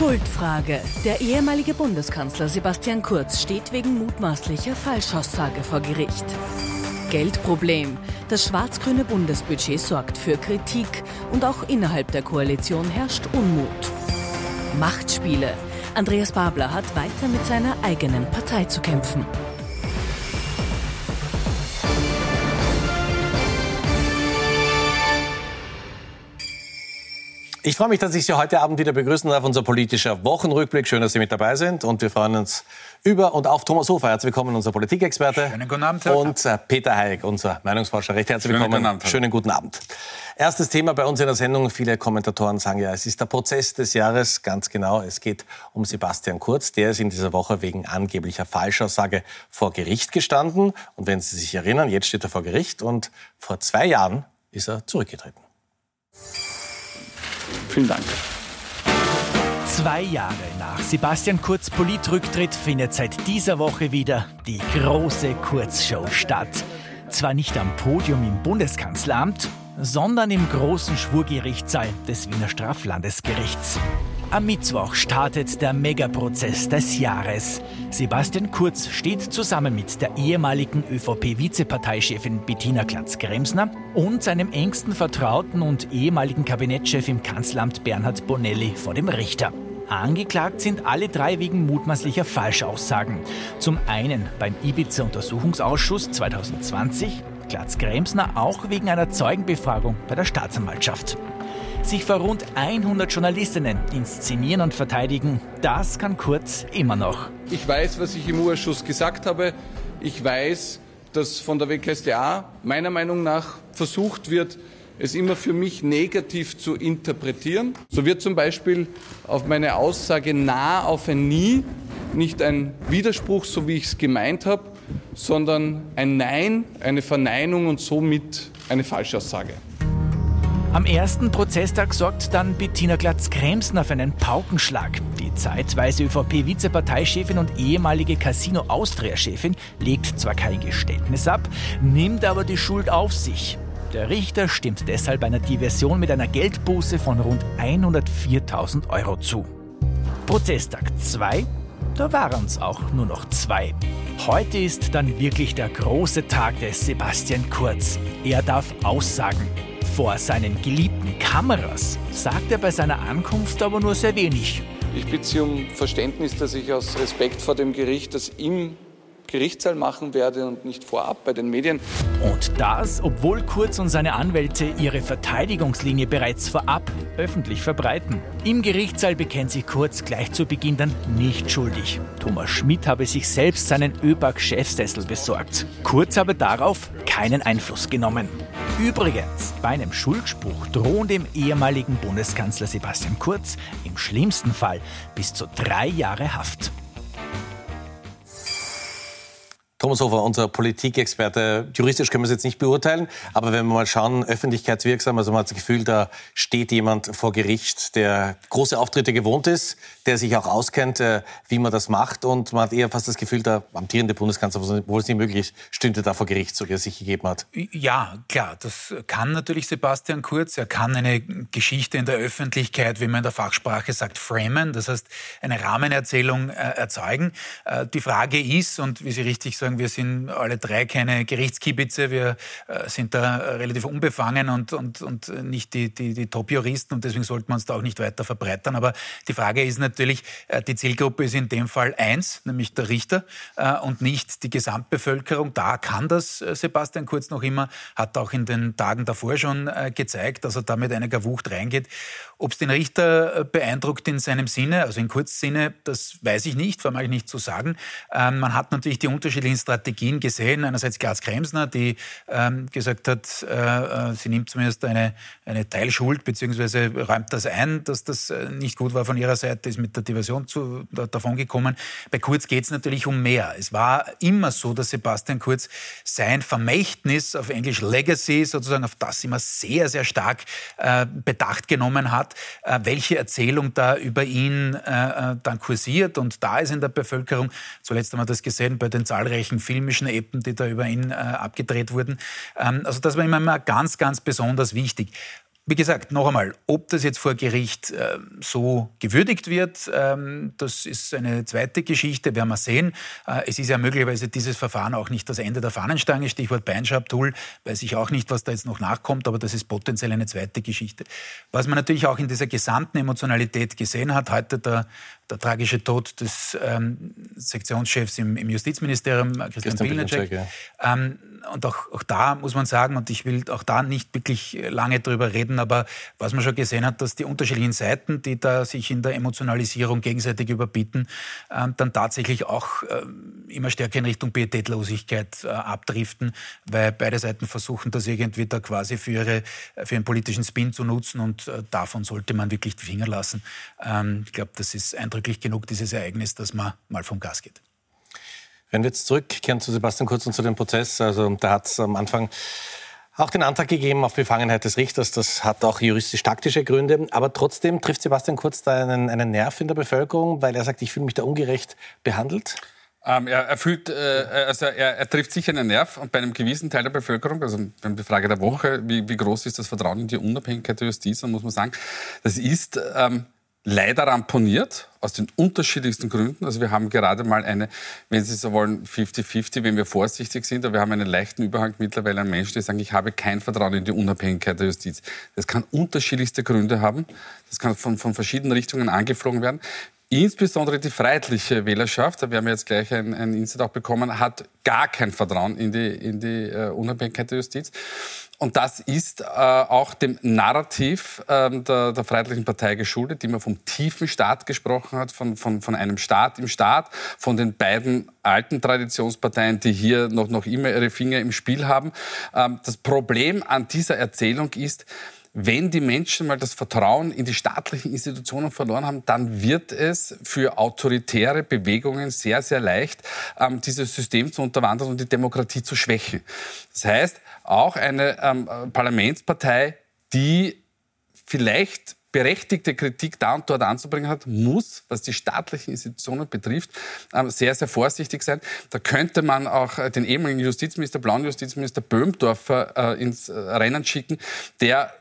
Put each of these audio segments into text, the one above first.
Schuldfrage. Der ehemalige Bundeskanzler Sebastian Kurz steht wegen mutmaßlicher Falschaussage vor Gericht. Geldproblem. Das schwarz-grüne Bundesbudget sorgt für Kritik und auch innerhalb der Koalition herrscht Unmut. Machtspiele. Andreas Babler hat weiter mit seiner eigenen Partei zu kämpfen. Ich freue mich, dass ich Sie heute Abend wieder begrüßen darf. Unser politischer Wochenrückblick. Schön, dass Sie mit dabei sind. Und wir freuen uns über und auf Thomas Hofer. Herzlich willkommen, unser Politikexperte. Schönen guten Abend. Herr und äh, Peter Hayek, unser Meinungsforscher. Recht herzlich Schönen willkommen. Guten Abend, Schönen guten Abend. Erstes Thema bei uns in der Sendung. Viele Kommentatoren sagen ja, es ist der Prozess des Jahres. Ganz genau. Es geht um Sebastian Kurz. Der ist in dieser Woche wegen angeblicher Falschaussage vor Gericht gestanden. Und wenn Sie sich erinnern, jetzt steht er vor Gericht. Und vor zwei Jahren ist er zurückgetreten. Vielen Dank. Zwei Jahre nach Sebastian Kurz Politrücktritt findet seit dieser Woche wieder die große Kurzshow statt. Zwar nicht am Podium im Bundeskanzleramt, sondern im großen Schwurgerichtssaal des Wiener Straflandesgerichts. Am Mittwoch startet der Megaprozess des Jahres. Sebastian Kurz steht zusammen mit der ehemaligen ÖVP-Vizeparteichefin Bettina Klatz-Gremsner und seinem engsten Vertrauten und ehemaligen Kabinettschef im Kanzleramt Bernhard Bonelli vor dem Richter. Angeklagt sind alle drei wegen mutmaßlicher Falschaussagen. Zum einen beim Ibiza-Untersuchungsausschuss 2020, Glatz-Gremsner auch wegen einer Zeugenbefragung bei der Staatsanwaltschaft. Sich vor rund 100 Journalistinnen inszenieren und verteidigen, das kann Kurz immer noch. Ich weiß, was ich im Urschuss gesagt habe. Ich weiß, dass von der WKStA meiner Meinung nach versucht wird, es immer für mich negativ zu interpretieren. So wird zum Beispiel auf meine Aussage nah auf ein Nie nicht ein Widerspruch, so wie ich es gemeint habe, sondern ein Nein, eine Verneinung und somit eine Falschaussage. Am ersten Prozesstag sorgt dann Bettina Glatz-Kremsner für einen Paukenschlag. Die zeitweise ÖVP-Vizeparteichefin und ehemalige Casino Austria-Chefin legt zwar kein Geständnis ab, nimmt aber die Schuld auf sich. Der Richter stimmt deshalb einer Diversion mit einer Geldbuße von rund 104.000 Euro zu. Prozesstag 2, da waren es auch nur noch zwei. Heute ist dann wirklich der große Tag des Sebastian Kurz. Er darf aussagen. Vor seinen geliebten Kameras sagt er bei seiner Ankunft aber nur sehr wenig. Ich bitte Sie um Verständnis, dass ich aus Respekt vor dem Gericht das im Gerichtssaal machen werde und nicht vorab bei den Medien. Und das, obwohl Kurz und seine Anwälte ihre Verteidigungslinie bereits vorab öffentlich verbreiten. Im Gerichtssaal bekennt sich Kurz gleich zu Beginn dann nicht schuldig. Thomas Schmidt habe sich selbst seinen ÖBAG-Chefsessel besorgt. Kurz habe darauf keinen Einfluss genommen. Übrigens, bei einem Schuldspruch drohen dem ehemaligen Bundeskanzler Sebastian Kurz im schlimmsten Fall bis zu drei Jahre Haft. Thomas Hofer, unser Politikexperte. Juristisch können wir es jetzt nicht beurteilen, aber wenn wir mal schauen, öffentlichkeitswirksam, also man hat das Gefühl, da steht jemand vor Gericht, der große Auftritte gewohnt ist, der sich auch auskennt, äh, wie man das macht und man hat eher fast das Gefühl, der amtierende Bundeskanzler, obwohl es nicht möglich ist, stünde da vor Gericht, so wie er sich gegeben hat. Ja, klar, das kann natürlich Sebastian Kurz. Er kann eine Geschichte in der Öffentlichkeit, wie man in der Fachsprache sagt, framen, das heißt eine Rahmenerzählung äh, erzeugen. Äh, die Frage ist, und wie Sie richtig sagen, sagen, wir sind alle drei keine Gerichtskibitze, wir äh, sind da relativ unbefangen und, und, und nicht die, die, die Top-Juristen und deswegen sollten wir uns da auch nicht weiter verbreitern. Aber die Frage ist natürlich, äh, die Zielgruppe ist in dem Fall eins, nämlich der Richter äh, und nicht die Gesamtbevölkerung. Da kann das Sebastian Kurz noch immer, hat auch in den Tagen davor schon gezeigt, dass er da mit einiger Wucht reingeht. Ob es den Richter beeindruckt in seinem Sinne, also in Kurzsinne, das weiß ich nicht, vermag ich nicht zu sagen. Ähm, man hat natürlich die unterschiedlichen Strategien gesehen. Einerseits Glas Kremsner, die ähm, gesagt hat, äh, äh, sie nimmt zumindest eine, eine Teilschuld, beziehungsweise räumt das ein, dass das äh, nicht gut war von ihrer Seite, ist mit der Diversion zu, da, davon gekommen. Bei Kurz geht es natürlich um mehr. Es war immer so, dass Sebastian Kurz sein Vermächtnis auf Englisch Legacy, sozusagen auf das immer sehr, sehr stark äh, Bedacht genommen hat, äh, welche Erzählung da über ihn äh, dann kursiert und da ist in der Bevölkerung. Zuletzt haben wir das gesehen bei den zahlreichen zahlreichen filmischen Epen, die da über ihn äh, abgedreht wurden. Ähm, also das war immer ganz, ganz besonders wichtig. Wie gesagt, noch einmal, ob das jetzt vor Gericht äh, so gewürdigt wird, ähm, das ist eine zweite Geschichte, werden wir sehen. Äh, es ist ja möglicherweise dieses Verfahren auch nicht das Ende der Fahnenstange, Stichwort Beinschab-Tool, weiß ich auch nicht, was da jetzt noch nachkommt, aber das ist potenziell eine zweite Geschichte. Was man natürlich auch in dieser gesamten Emotionalität gesehen hat, heute der der tragische Tod des ähm, Sektionschefs im, im, Justizministerium, Christian, Christian Pilnacek. Ja. Ähm, und auch, auch, da muss man sagen, und ich will auch da nicht wirklich lange drüber reden, aber was man schon gesehen hat, dass die unterschiedlichen Seiten, die da sich in der Emotionalisierung gegenseitig überbieten, ähm, dann tatsächlich auch ähm, immer stärker in Richtung Pietätlosigkeit äh, abdriften, weil beide Seiten versuchen, das irgendwie da quasi für, ihre, für ihren politischen Spin zu nutzen und äh, davon sollte man wirklich die Finger lassen. Ähm, ich glaube, das ist eindrücklich genug, dieses Ereignis, dass man mal vom Gas geht. Wenn wir jetzt zurückkehren zu Sebastian Kurz und zu dem Prozess, also da hat es am Anfang auch den Antrag gegeben auf Befangenheit des Richters. Das hat auch juristisch-taktische Gründe. Aber trotzdem trifft Sebastian Kurz da einen, einen Nerv in der Bevölkerung, weil er sagt, ich fühle mich da ungerecht behandelt. Ähm, er, er, fühlt, äh, also er, er, trifft sicher einen Nerv und bei einem gewissen Teil der Bevölkerung, also wir haben die Frage der Woche, wie, wie, groß ist das Vertrauen in die Unabhängigkeit der Justiz, dann muss man sagen, das ist ähm, leider ramponiert, aus den unterschiedlichsten Gründen. Also wir haben gerade mal eine, wenn Sie so wollen, 50-50, wenn wir vorsichtig sind, aber wir haben einen leichten Überhang mittlerweile an Menschen, die sagen, ich habe kein Vertrauen in die Unabhängigkeit der Justiz. Das kann unterschiedlichste Gründe haben. Das kann von, von verschiedenen Richtungen angeflogen werden. Insbesondere die freiheitliche Wählerschaft, da werden wir jetzt gleich ein, ein Insight auch bekommen, hat gar kein Vertrauen in die, in die uh, Unabhängigkeit der Justiz. Und das ist äh, auch dem Narrativ äh, der, der Freiheitlichen Partei geschuldet, die immer vom tiefen Staat gesprochen hat, von, von, von einem Staat im Staat, von den beiden alten Traditionsparteien, die hier noch, noch immer ihre Finger im Spiel haben. Ähm, das Problem an dieser Erzählung ist, wenn die Menschen mal das Vertrauen in die staatlichen Institutionen verloren haben, dann wird es für autoritäre Bewegungen sehr, sehr leicht, ähm, dieses System zu unterwandern und die Demokratie zu schwächen. Das heißt, auch eine ähm, Parlamentspartei, die vielleicht berechtigte Kritik da und dort anzubringen hat, muss, was die staatlichen Institutionen betrifft, ähm, sehr, sehr vorsichtig sein. Da könnte man auch äh, den ehemaligen Justizminister, blauen Justizminister Böhmdorfer äh, ins äh, Rennen schicken, der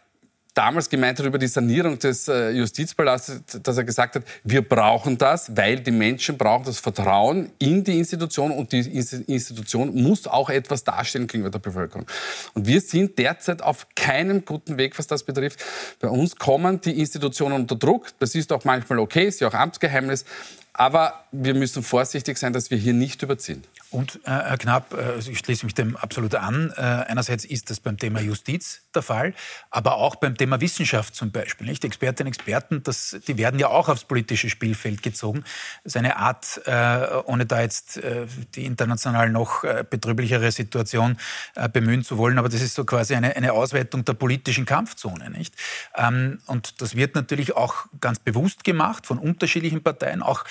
damals gemeint hat über die Sanierung des äh, Justizpalastes, dass er gesagt hat, wir brauchen das, weil die Menschen brauchen das Vertrauen in die Institution und die Institution muss auch etwas darstellen gegenüber der Bevölkerung. Und wir sind derzeit auf keinem guten Weg, was das betrifft. Bei uns kommen die Institutionen unter Druck. Das ist auch manchmal okay, ist ja auch Amtsgeheimnis. Aber wir müssen vorsichtig sein, dass wir hier nicht überziehen. Und äh, Herr Knapp, äh, also ich schließe mich dem absolut an. Äh, einerseits ist das beim Thema Justiz der Fall, aber auch beim Thema Wissenschaft zum Beispiel. Nicht? Expertinnen und Experten, das, die werden ja auch aufs politische Spielfeld gezogen. Das ist eine Art, äh, ohne da jetzt äh, die international noch äh, betrüblichere Situation bemühen zu wollen, aber das ist so quasi eine, eine Ausweitung der politischen Kampfzone. Nicht? Ähm, und das wird natürlich auch ganz bewusst gemacht von unterschiedlichen Parteien. Auch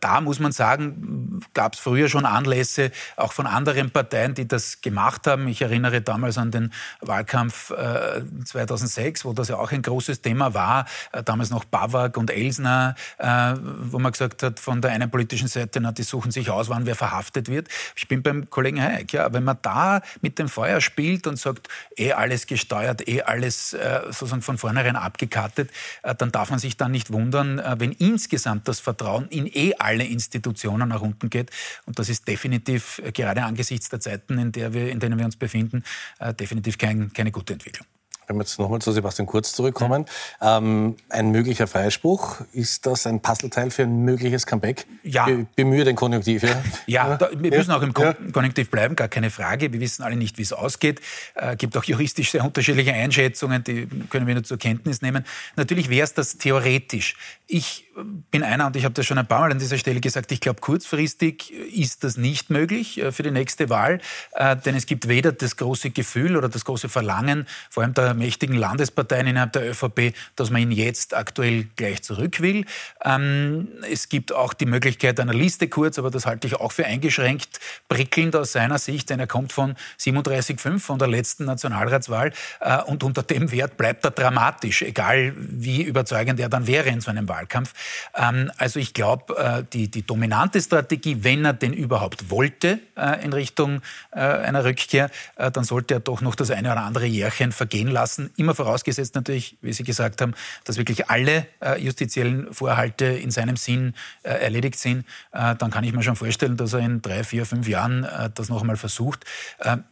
da muss man sagen, gab es früher schon Anlässe, auch von anderen Parteien, die das gemacht haben. Ich erinnere damals an den Wahlkampf äh, 2006, wo das ja auch ein großes Thema war. Äh, damals noch Bawak und Elsner, äh, wo man gesagt hat, von der einen politischen Seite, na, die suchen sich aus, wann wer verhaftet wird. Ich bin beim Kollegen Hayek, ja, wenn man da mit dem Feuer spielt und sagt, eh alles gesteuert, eh alles äh, sozusagen von vornherein abgekartet, äh, dann darf man sich dann nicht wundern, äh, wenn insgesamt das Vertrauen in eh alle Institutionen nach unten geht. Und das ist definitiv äh, gerade angesichts der Zeiten, in, der wir, in denen wir uns befinden, äh, definitiv kein, keine gute Entwicklung. Wenn wir jetzt nochmal zu Sebastian Kurz zurückkommen, ja. ähm, ein möglicher Freispruch, ist das ein Puzzleteil für ein mögliches Comeback? Ja. Be bemühe den Konjunktiv. Ja, ja da, wir müssen auch im Kon Konjunktiv bleiben, gar keine Frage. Wir wissen alle nicht, wie es ausgeht. Es äh, gibt auch juristisch sehr unterschiedliche Einschätzungen, die können wir nur zur Kenntnis nehmen. Natürlich wäre es das theoretisch. Ich bin einer, und ich habe das schon ein paar Mal an dieser Stelle gesagt, ich glaube, kurzfristig ist das nicht möglich äh, für die nächste Wahl, äh, denn es gibt weder das große Gefühl oder das große Verlangen, vor allem der mächtigen Landesparteien innerhalb der ÖVP, dass man ihn jetzt aktuell gleich zurück will. Ähm, es gibt auch die Möglichkeit einer Liste kurz, aber das halte ich auch für eingeschränkt prickelnd aus seiner Sicht, denn er kommt von 37,5 von der letzten Nationalratswahl äh, und unter dem Wert bleibt er dramatisch, egal wie überzeugend er dann wäre in so einem Wahlkampf. Ähm, also ich glaube, äh, die, die dominante Strategie, wenn er denn überhaupt wollte äh, in Richtung äh, einer Rückkehr, äh, dann sollte er doch noch das eine oder andere Jährchen vergehen lassen. Immer vorausgesetzt natürlich, wie Sie gesagt haben, dass wirklich alle äh, justiziellen Vorhalte in seinem Sinn äh, erledigt sind. dann kann ich mir schon vorstellen, dass er in drei, vier, fünf Jahren das noch einmal versucht.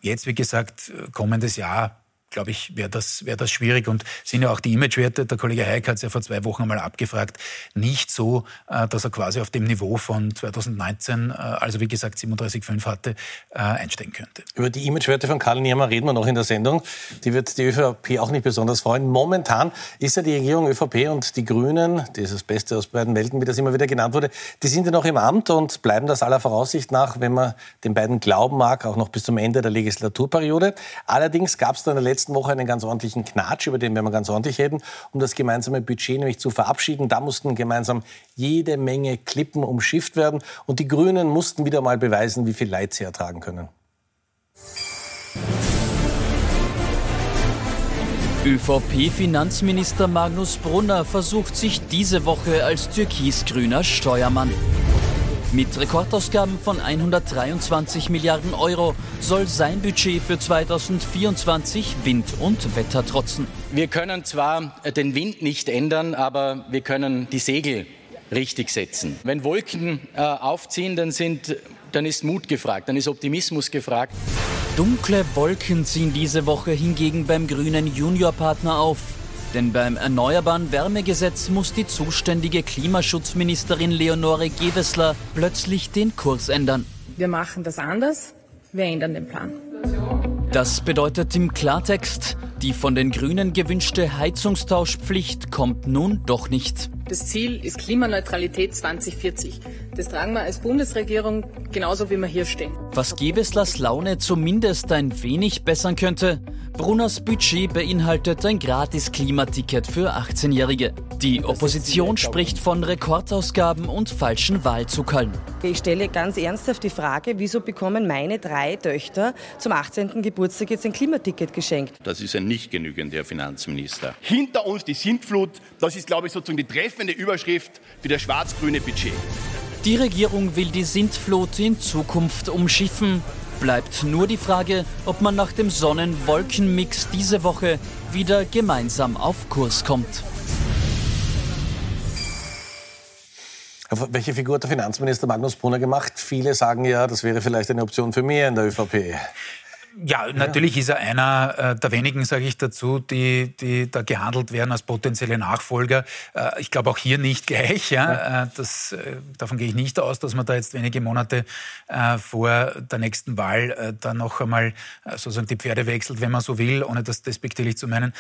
jetzt, wie gesagt, kommendes Jahr glaube ich, wäre das, wäre das schwierig. Und sind ja auch die Imagewerte, der Kollege Heik hat es ja vor zwei Wochen einmal abgefragt, nicht so, äh, dass er quasi auf dem Niveau von 2019, äh, also wie gesagt 37,5 hatte, äh, einsteigen könnte. Über die Imagewerte von Karl Niemer reden wir noch in der Sendung. Die wird die ÖVP auch nicht besonders freuen. Momentan ist ja die Regierung ÖVP und die Grünen, die ist das Beste aus beiden Welten, wie das immer wieder genannt wurde, die sind ja noch im Amt und bleiben das aller Voraussicht nach, wenn man den beiden glauben mag, auch noch bis zum Ende der Legislaturperiode. Allerdings gab es da in der letzten letzten Woche einen ganz ordentlichen Knatsch, über den werden wir ganz ordentlich reden, um das gemeinsame Budget nämlich zu verabschieden. Da mussten gemeinsam jede Menge Klippen umschifft werden und die Grünen mussten wieder mal beweisen, wie viel Leid sie ertragen können. ÖVP-Finanzminister Magnus Brunner versucht sich diese Woche als türkisgrüner Steuermann. Mit Rekordausgaben von 123 Milliarden Euro soll sein Budget für 2024 Wind und Wetter trotzen. Wir können zwar den Wind nicht ändern, aber wir können die Segel richtig setzen. Wenn Wolken äh, aufziehen, dann, sind, dann ist Mut gefragt, dann ist Optimismus gefragt. Dunkle Wolken ziehen diese Woche hingegen beim grünen Juniorpartner auf. Denn beim Erneuerbaren Wärmegesetz muss die zuständige Klimaschutzministerin Leonore Gewessler plötzlich den Kurs ändern. Wir machen das anders. Wir ändern den Plan. Das bedeutet im Klartext, die von den Grünen gewünschte Heizungstauschpflicht kommt nun doch nicht. Das Ziel ist Klimaneutralität 2040. Das tragen wir als Bundesregierung genauso, wie wir hier stehen. Was Geweslers Laune zumindest ein wenig bessern könnte, Brunners Budget beinhaltet ein gratis Klimaticket für 18-Jährige. Die Opposition spricht von Rekordausgaben und falschen Wahlzuckern. Ich stelle ganz ernsthaft die Frage, wieso bekommen meine drei Töchter zum 18. Geburtstag jetzt ein Klimaticket geschenkt? Das ist ein nicht genügender Finanzminister. Hinter uns die Sintflut, das ist, glaube ich, sozusagen die treffende Überschrift für das schwarz-grüne Budget. Die Regierung will die Sintflut in Zukunft umschiffen. Bleibt nur die Frage, ob man nach dem Sonnen-Wolken-Mix diese Woche wieder gemeinsam auf Kurs kommt. Welche Figur hat der Finanzminister Magnus Brunner gemacht? Viele sagen ja, das wäre vielleicht eine Option für mehr in der ÖVP. Ja, natürlich ja. ist er einer äh, der wenigen, sage ich dazu, die, die da gehandelt werden als potenzielle Nachfolger. Äh, ich glaube auch hier nicht gleich. Ja? ja. Äh, das, davon gehe ich nicht aus, dass man da jetzt wenige Monate vor der nächsten Wahl dann noch einmal sozusagen die Pferde wechselt, wenn man so will, ohne das despektierlich zu meinen,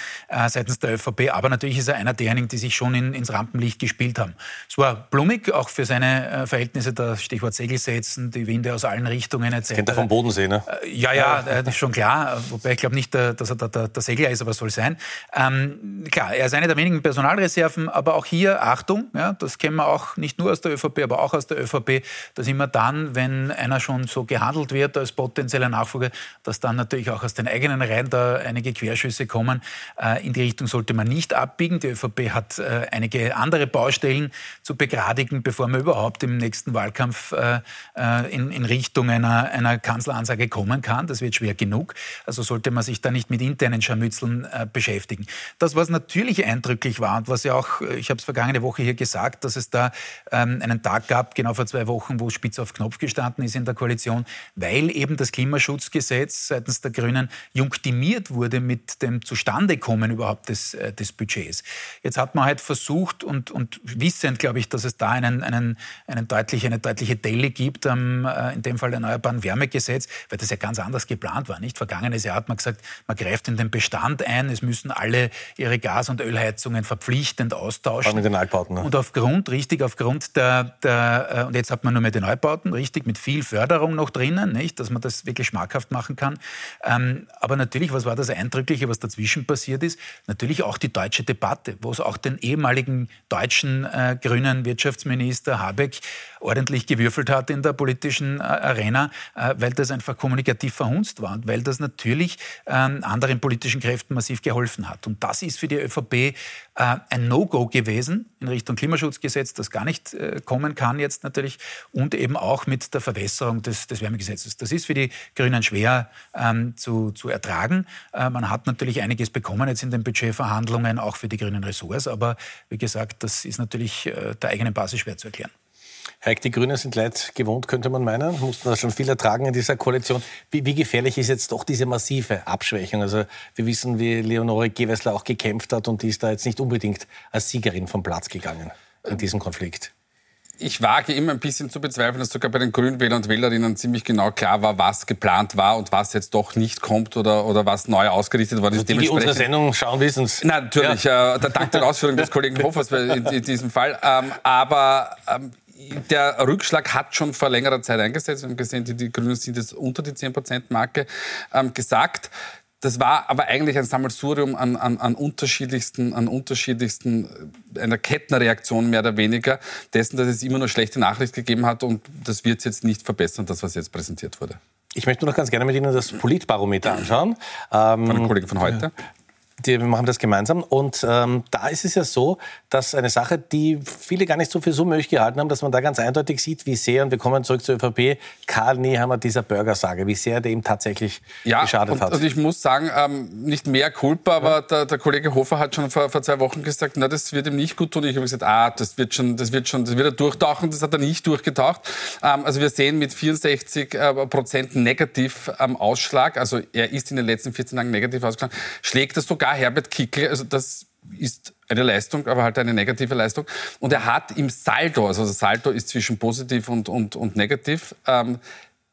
seitens der ÖVP. Aber natürlich ist er einer derjenigen, die sich schon in, ins Rampenlicht gespielt haben. Es war blumig, auch für seine Verhältnisse, das Stichwort Segel setzen, die Winde aus allen Richtungen etc. Kennt er vom Bodensee, ne? ja, ja das ist schon klar, wobei ich glaube nicht, dass er der, der, der, Segler ist, aber soll sein. Ähm, klar, er ist eine der wenigen Personalreserven, aber auch hier, Achtung, ja, das kennen wir auch nicht nur aus der ÖVP, aber auch aus der ÖVP, dass immer dann, wenn einer schon so gehandelt wird als potenzieller Nachfolger, dass dann natürlich auch aus den eigenen Reihen da einige Querschüsse kommen. Äh, in die Richtung sollte man nicht abbiegen. Die ÖVP hat äh, einige andere Baustellen zu begradigen, bevor man überhaupt im nächsten Wahlkampf äh, äh in, in Richtung einer, einer Kanzleransage kommen kann. Das wird schwer genug. Also sollte man sich da nicht mit internen Scharmützeln äh, beschäftigen. Das, was natürlich eindrücklich war und was ja auch, äh, ich habe es vergangene Woche hier gesagt, dass es da ähm, einen Tag gab, genau vor zwei Wochen, wo spitz auf Knopf gestanden ist in der Koalition, weil eben das Klimaschutzgesetz seitens der Grünen junktiert wurde mit dem Zustandekommen überhaupt des, äh, des Budgets. Jetzt hat man halt versucht und, und wissend, glaube ich, dass es da einen, einen, einen deutlich, eine deutliche Delle gibt, ähm, äh, in dem Fall Erneuerbaren Wärmegesetz, weil das ja ganz anders geplant war war. Nicht? Vergangenes Jahr hat man gesagt, man greift in den Bestand ein, es müssen alle ihre Gas- und Ölheizungen verpflichtend austauschen. Mit den Altbauten. Ne? Und aufgrund, richtig, aufgrund der, der, äh, und jetzt hat man nur mehr die Neubauten, richtig, mit viel Förderung noch drinnen, nicht, dass man das wirklich schmackhaft machen kann. Ähm, aber natürlich, was war das Eindrückliche, was dazwischen passiert ist? Natürlich auch die deutsche Debatte, wo es auch den ehemaligen deutschen äh, grünen Wirtschaftsminister Habeck ordentlich gewürfelt hat in der politischen äh, Arena, äh, weil das einfach kommunikativ verhunzt war. Land, weil das natürlich ähm, anderen politischen Kräften massiv geholfen hat. Und das ist für die ÖVP äh, ein No-Go gewesen in Richtung Klimaschutzgesetz, das gar nicht äh, kommen kann jetzt natürlich, und eben auch mit der Verwässerung des, des Wärmegesetzes. Das ist für die Grünen schwer ähm, zu, zu ertragen. Äh, man hat natürlich einiges bekommen jetzt in den Budgetverhandlungen, auch für die grünen Ressorts, aber wie gesagt, das ist natürlich äh, der eigenen Basis schwer zu erklären. Heik, die Grünen sind leid gewohnt, könnte man meinen. Mussten da schon viel ertragen in dieser Koalition. Wie, wie, gefährlich ist jetzt doch diese massive Abschwächung? Also wir wissen, wie Leonore Gewessler auch gekämpft hat und die ist da jetzt nicht unbedingt als Siegerin vom Platz gegangen in diesem Konflikt. Ich wage immer ein bisschen zu bezweifeln, dass sogar bei den Grünwählern und Wählerinnen ziemlich genau klar war, was geplant war und was jetzt doch nicht kommt oder, oder was neu ausgerichtet worden ist. Also die, die unsere Sendung schauen, wissen es. Natürlich, ja. äh, dank der Ausführung des Kollegen Hofers in, in diesem Fall. Ähm, aber ähm, der Rückschlag hat schon vor längerer Zeit eingesetzt. Wir haben gesehen, die, die Grünen sind jetzt unter die 10%-Marke ähm, gesagt. Das war aber eigentlich ein Sammelsurium an, an, an, unterschiedlichsten, an unterschiedlichsten, äh, einer Kettenreaktion mehr oder weniger, dessen, dass es immer nur schlechte Nachricht gegeben hat und das wird jetzt nicht verbessern, das, was jetzt präsentiert wurde. Ich möchte noch ganz gerne mit Ihnen das Politbarometer anschauen. Ähm, von den Kollegen von heute. Die, wir machen das gemeinsam. Und ähm, da ist es ja so, dass eine Sache, die viele gar nicht so für so möglich gehalten haben, dass man da ganz eindeutig sieht, wie sehr, und wir kommen zurück zur ÖVP, Karl Nehammer dieser Burgersage, wie sehr der ihm tatsächlich ja, geschadet und, hat. Und ich muss sagen, ähm, nicht mehr Culpa, aber der, der, Kollege Hofer hat schon vor, vor, zwei Wochen gesagt, na, das wird ihm nicht gut tun. Ich habe gesagt, ah, das wird schon, das wird schon, das wird er durchtauchen. Das hat er nicht durchgetaucht. Ähm, also wir sehen mit 64 äh, Prozent negativ am Ausschlag, also er ist in den letzten 14 Tagen negativ ausgeschlagen, schlägt das sogar sogar Herbert Kickl, also das ist eine Leistung, aber halt eine negative Leistung. Und er hat im Saldo, also das Saldo ist zwischen positiv und, und, und negativ, ähm,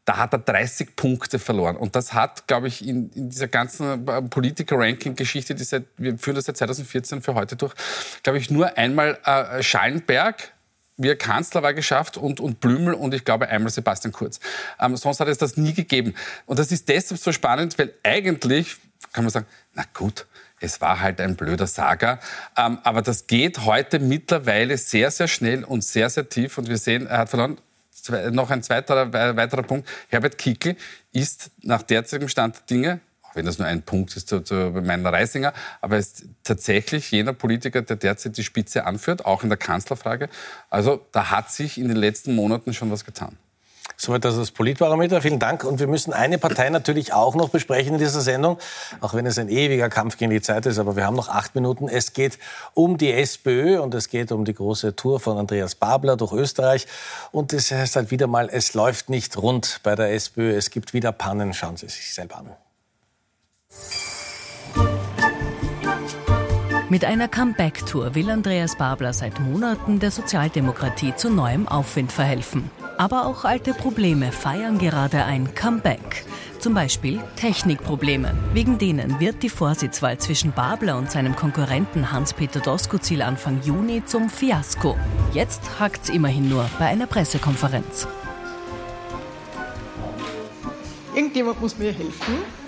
da hat er 30 Punkte verloren. Und das hat, glaube ich, in, in dieser ganzen äh, Politiker-Ranking-Geschichte, die seit, wir führen das seit 2014 für heute durch, glaube ich, nur einmal äh, Schallenberg, wie er Kanzler war, geschafft und, und Blümel und ich glaube einmal Sebastian Kurz. Ähm, sonst hat es das nie gegeben. Und das ist deshalb so spannend, weil eigentlich kann man sagen, na gut, es war halt ein blöder Saga. Ähm, aber das geht heute mittlerweile sehr, sehr schnell und sehr, sehr tief. Und wir sehen, er hat verloren. Zwei, noch ein zweiter, weiterer Punkt. Herbert Kickl ist nach derzeitigem Stand der Dinge, auch wenn das nur ein Punkt ist zu, zu meiner Reisinger, aber ist tatsächlich jener Politiker, der derzeit die Spitze anführt, auch in der Kanzlerfrage. Also da hat sich in den letzten Monaten schon was getan. Soweit das, das Politbarometer. Vielen Dank. Und wir müssen eine Partei natürlich auch noch besprechen in dieser Sendung, auch wenn es ein ewiger Kampf gegen die Zeit ist. Aber wir haben noch acht Minuten. Es geht um die SPÖ und es geht um die große Tour von Andreas Babler durch Österreich. Und es heißt halt wieder mal, es läuft nicht rund bei der SPÖ. Es gibt wieder Pannen. Schauen Sie sich selber an. Mit einer Comeback-Tour will Andreas Babler seit Monaten der Sozialdemokratie zu neuem Aufwind verhelfen. Aber auch alte Probleme feiern gerade ein Comeback. Zum Beispiel Technikprobleme. Wegen denen wird die Vorsitzwahl zwischen Babler und seinem Konkurrenten Hans-Peter Doskozil Anfang Juni zum Fiasko. Jetzt hakt's immerhin nur bei einer Pressekonferenz. Irgendjemand muss mir helfen.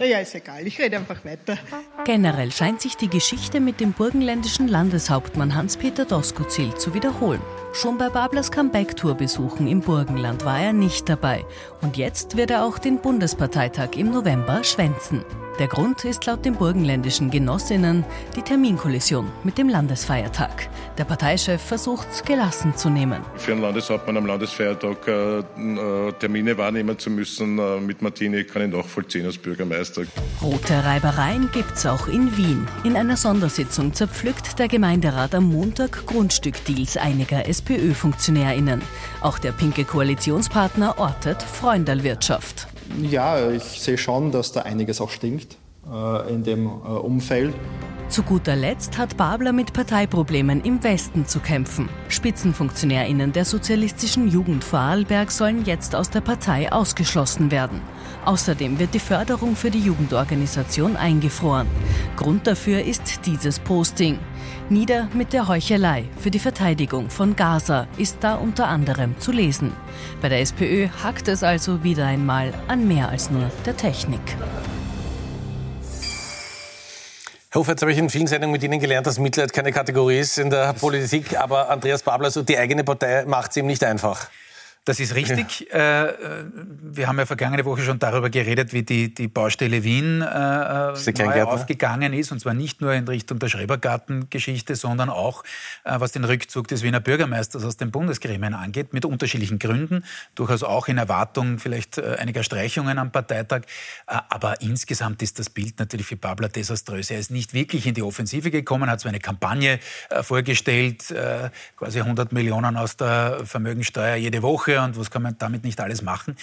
Naja, ist egal, ich rede einfach weiter. Generell scheint sich die Geschichte mit dem burgenländischen Landeshauptmann Hans-Peter Doskozil zu wiederholen. Schon bei Bablers Comeback-Tour-Besuchen im Burgenland war er nicht dabei. Und jetzt wird er auch den Bundesparteitag im November schwänzen. Der Grund ist laut den burgenländischen Genossinnen die Terminkollision mit dem Landesfeiertag. Der Parteichef versucht, gelassen zu nehmen. Für einen Landeshauptmann am Landesfeiertag äh, äh, Termine wahrnehmen zu müssen, äh, mit Martini kann ich nachvollziehen als Bürgermeister. Rote Reibereien gibt's auch in Wien. In einer Sondersitzung zerpflückt der Gemeinderat am Montag Grundstückdeals einiger SPÖ-FunktionärInnen. Auch der pinke Koalitionspartner ortet Freundalwirtschaft. Ja, ich sehe schon, dass da einiges auch stinkt äh, in dem äh, Umfeld. Zu guter Letzt hat Babler mit Parteiproblemen im Westen zu kämpfen. SpitzenfunktionärInnen der sozialistischen Jugend Vorarlberg sollen jetzt aus der Partei ausgeschlossen werden. Außerdem wird die Förderung für die Jugendorganisation eingefroren. Grund dafür ist dieses Posting. Nieder mit der Heuchelei für die Verteidigung von Gaza ist da unter anderem zu lesen. Bei der SPÖ hackt es also wieder einmal an mehr als nur der Technik. Herr Hofer, jetzt habe ich in vielen Sendungen mit Ihnen gelernt, dass Mitleid keine Kategorie ist in der Politik. Aber Andreas Babler, so die eigene Partei macht es ihm nicht einfach. Das ist richtig. Äh, äh, wir haben ja vergangene Woche schon darüber geredet, wie die, die Baustelle Wien äh, äh neu aufgegangen ist. Und zwar nicht nur in Richtung der Schrebergarten-Geschichte, sondern auch, äh, was den Rückzug des Wiener Bürgermeisters aus den Bundesgremien angeht, mit unterschiedlichen Gründen. Durchaus auch in Erwartung vielleicht einiger Streichungen am Parteitag. aber insgesamt ist das Bild natürlich für Babler desaströs. Er ist nicht wirklich in die Offensive gekommen, hat so eine Kampagne vorgestellt, quasi 100 Millionen aus der Vermögensteuer jede Woche Woche und was kann man damit nicht alles machen.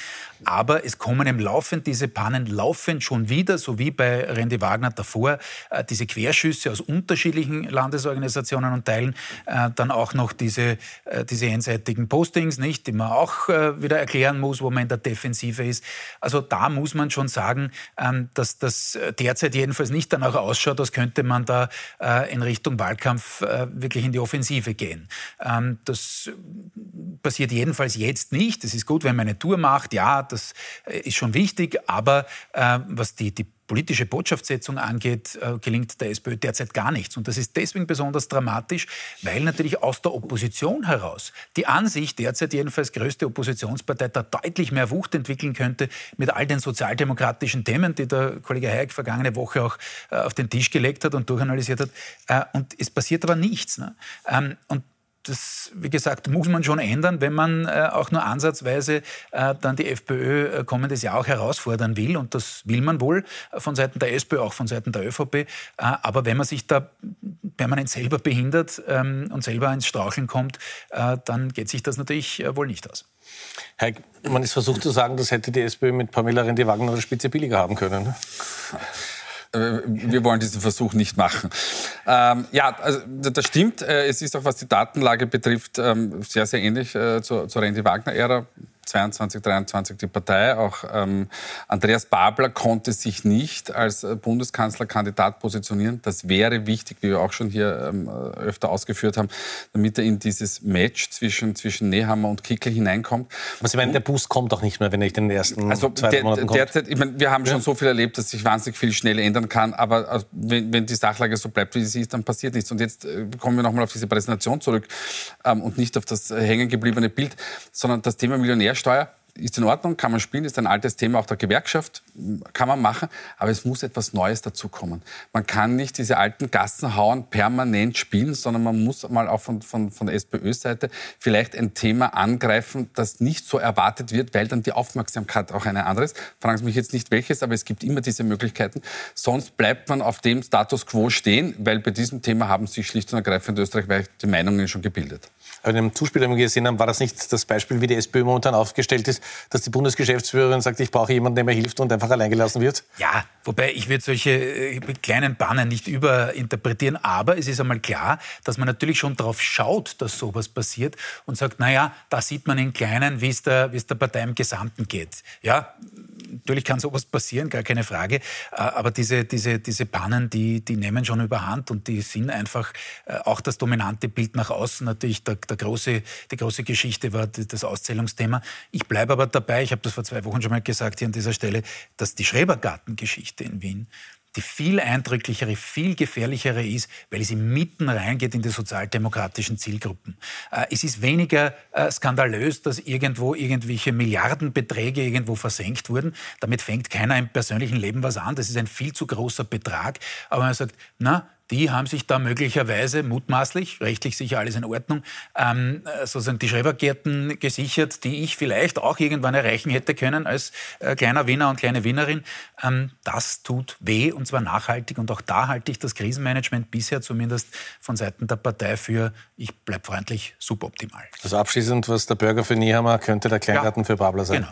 Aber es kommen im laufend diese Pannen laufend schon wieder, so wie bei Randy Wagner davor, äh, diese Querschüsse aus unterschiedlichen Landesorganisationen und Teilen, äh, dann auch noch diese, äh, diese einseitigen Postings, nicht, die man auch wieder erklären muss, wo man in der Defensive ist. Also da muss man schon sagen, ähm, dass das derzeit jedenfalls nicht danach ausschaut, als könnte man da in Richtung Wahlkampf wirklich in die Offensive gehen. Ähm, das passiert jedenfalls jetzt jetzt nicht. Es ist gut, wenn man eine Tour macht, ja, das äh, ist schon wichtig, aber äh, was die, die politische Botschaftssetzung angeht, äh, gelingt der SPÖ derzeit gar nichts. Und das ist deswegen besonders dramatisch, weil natürlich aus der Opposition heraus die Ansicht derzeit jedenfalls größte Oppositionspartei da deutlich mehr Wucht entwickeln könnte mit all den sozialdemokratischen Themen, die der Kollege Hayek vergangene Woche auch äh, auf den Tisch gelegt hat und durchanalysiert hat. Äh, und es passiert aber nichts. Ne? Ähm, und das, wie gesagt, muss man schon ändern, wenn man äh, auch nur ansatzweise äh, dann die FPÖ äh, kommendes Jahr auch herausfordern will. Und das will man wohl äh, von Seiten der SPÖ, auch von Seiten der ÖVP. Äh, aber wenn man sich da permanent selber behindert ähm, und selber ins Straucheln kommt, äh, dann geht sich das natürlich wohl nicht aus. Herr, man ist versucht zu sagen, das hätte die SPÖ mit Pamela Rendi-Wagner eine Spitze billiger haben können. Ne? Äh, wir wollen diesen Versuch nicht machen. Ähm, ja, also das stimmt. Äh, es ist auch, was die Datenlage betrifft, ähm, sehr, sehr ähnlich äh, zur, zur Randy Wagner-Ära. 22, 23 die Partei. Auch ähm, Andreas Babler konnte sich nicht als äh, Bundeskanzlerkandidat positionieren. Das wäre wichtig, wie wir auch schon hier ähm, öfter ausgeführt haben, damit er in dieses Match zwischen, zwischen Nehammer und Kickel hineinkommt. Was ich meine, der Boost kommt doch nicht mehr, wenn er in den ersten also zwei der, Monaten kommt. Derzeit, ich meine, wir haben ja. schon so viel erlebt, dass sich wahnsinnig viel schnell ändern kann. Aber äh, wenn, wenn, die Sachlage so bleibt, wie sie ist, dann passiert nichts. Und jetzt äh, kommen wir nochmal auf diese Präsentation zurück ähm, und nicht auf das hängen gebliebene Bild, sondern das Thema Millionär Mehrwertsteuer ist in Ordnung, kann man spielen, ist ein altes Thema auch der Gewerkschaft, kann man machen, aber es muss etwas Neues dazukommen. Man kann nicht diese alten Gassenhauern permanent spielen, sondern man muss mal auch von, von, von der SPÖ-Seite vielleicht ein Thema angreifen, das nicht so erwartet wird, weil dann die Aufmerksamkeit auch eine andere ist. Fragen Sie mich jetzt nicht welches, aber es gibt immer diese Möglichkeiten. Sonst bleibt man auf dem Status quo stehen, weil bei diesem Thema haben sich schlicht und ergreifend österreichweit die Meinungen schon gebildet. Aber in dem Zuspiel, den wir gesehen haben, war das nicht das Beispiel, wie die SPÖ momentan aufgestellt ist, dass die Bundesgeschäftsführerin sagt, ich brauche jemanden, der mir hilft und einfach alleingelassen wird? Ja, wobei ich würde solche äh, kleinen Bannen nicht überinterpretieren. Aber es ist einmal klar, dass man natürlich schon darauf schaut, dass sowas passiert und sagt, naja, da sieht man in Kleinen, wie es der, der Partei im Gesamten geht. Ja, natürlich kann sowas passieren, gar keine Frage. Äh, aber diese, diese, diese Pannen, die, die nehmen schon überhand und die sind einfach äh, auch das dominante Bild nach außen. Natürlich der, der große, die große Geschichte war das Auszählungsthema. Ich bleibe aber dabei, ich habe das vor zwei Wochen schon mal gesagt hier an dieser Stelle, dass die Schrebergartengeschichte in Wien die viel eindrücklichere, viel gefährlichere ist, weil sie mitten reingeht in die sozialdemokratischen Zielgruppen. Äh, es ist weniger äh, skandalös, dass irgendwo irgendwelche Milliardenbeträge irgendwo versenkt wurden. Damit fängt keiner im persönlichen Leben was an. Das ist ein viel zu großer Betrag. Aber man sagt, na, die haben sich da möglicherweise mutmaßlich, rechtlich sicher alles in Ordnung, ähm, sozusagen die Schrebergärten gesichert, die ich vielleicht auch irgendwann erreichen hätte können als äh, kleiner Wiener und kleine Wienerin. Ähm, das tut weh und zwar nachhaltig. Und auch da halte ich das Krisenmanagement bisher zumindest von Seiten der Partei für, ich bleibe freundlich, suboptimal. Also abschließend, was der Bürger für Niehammer könnte der Kleingarten ja, für Babler sein. Genau.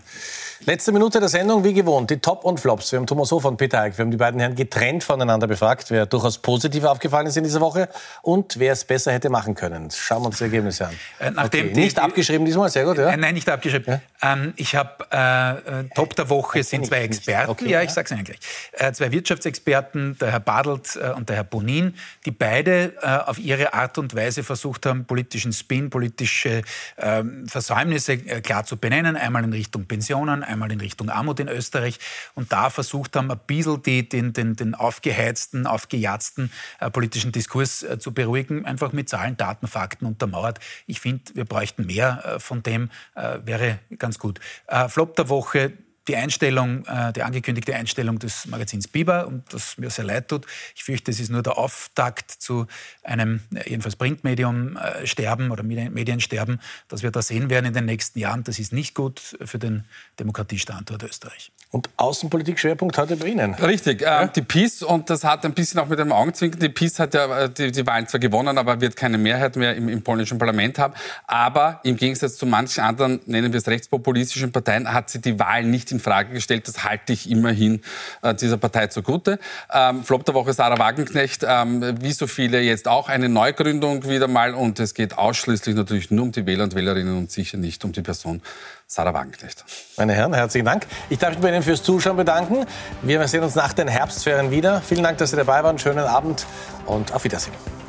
Letzte Minute der Sendung, wie gewohnt, die Top und Flops. Wir haben Thomas Hofer und Peter Eick. Wir haben die beiden Herren getrennt voneinander befragt, wer durchaus positiv aufgefallen ist in dieser Woche und wer es besser hätte machen können. Schauen wir uns die Ergebnisse an. Äh, okay. die, nicht abgeschrieben diesmal, sehr gut. Ja? Äh, nein, nicht abgeschrieben. Ja? Ähm, ich habe äh, äh, Top der Woche sind zwei Experten. Okay, ja, ich sage es Ihnen gleich. Äh, zwei Wirtschaftsexperten, der Herr Badelt und der Herr Bonin, die beide auf ihre Art und Weise versucht haben, politischen Spin, politische ähm, Versäumnisse klar zu benennen. Einmal in Richtung Pensionen, einmal in Richtung Armut in Österreich und da versucht haben, ein bisschen die, den, den, den aufgeheizten, aufgejatzten politischen Diskurs äh, zu beruhigen, einfach mit Zahlen, Daten, Fakten untermauert. Ich finde, wir bräuchten mehr äh, von dem, äh, wäre ganz gut. Äh, Flop der Woche, die Einstellung, äh, die angekündigte Einstellung des Magazins Biber und das mir sehr leid tut. Ich fürchte, es ist nur der Auftakt zu einem äh, jedenfalls Printmedium äh, sterben oder Mediensterben, das wir da sehen werden in den nächsten Jahren. Das ist nicht gut für den Demokratiestandort Österreich. Und Außenpolitik-Schwerpunkt heute bei Ihnen. Richtig, äh, ja? die PiS, und das hat ein bisschen auch mit dem Augenzwinkern, die PiS hat ja die, die Wahlen zwar gewonnen, aber wird keine Mehrheit mehr im, im, polnischen Parlament haben. Aber im Gegensatz zu manchen anderen, nennen wir es rechtspopulistischen Parteien, hat sie die Wahlen nicht in Frage gestellt. Das halte ich immerhin äh, dieser Partei zugute. Ähm, Flop der Woche Sarah Wagenknecht, ähm, wie so viele jetzt auch eine Neugründung wieder mal. Und es geht ausschließlich natürlich nur um die Wähler und Wählerinnen und sicher nicht um die Person Sarah Wagenknecht. Meine Herren, herzlichen Dank. Ich darf mich bei Ihnen fürs Zuschauen bedanken. Wir sehen uns nach den Herbstferien wieder. Vielen Dank, dass Sie dabei waren. Schönen Abend und auf Wiedersehen.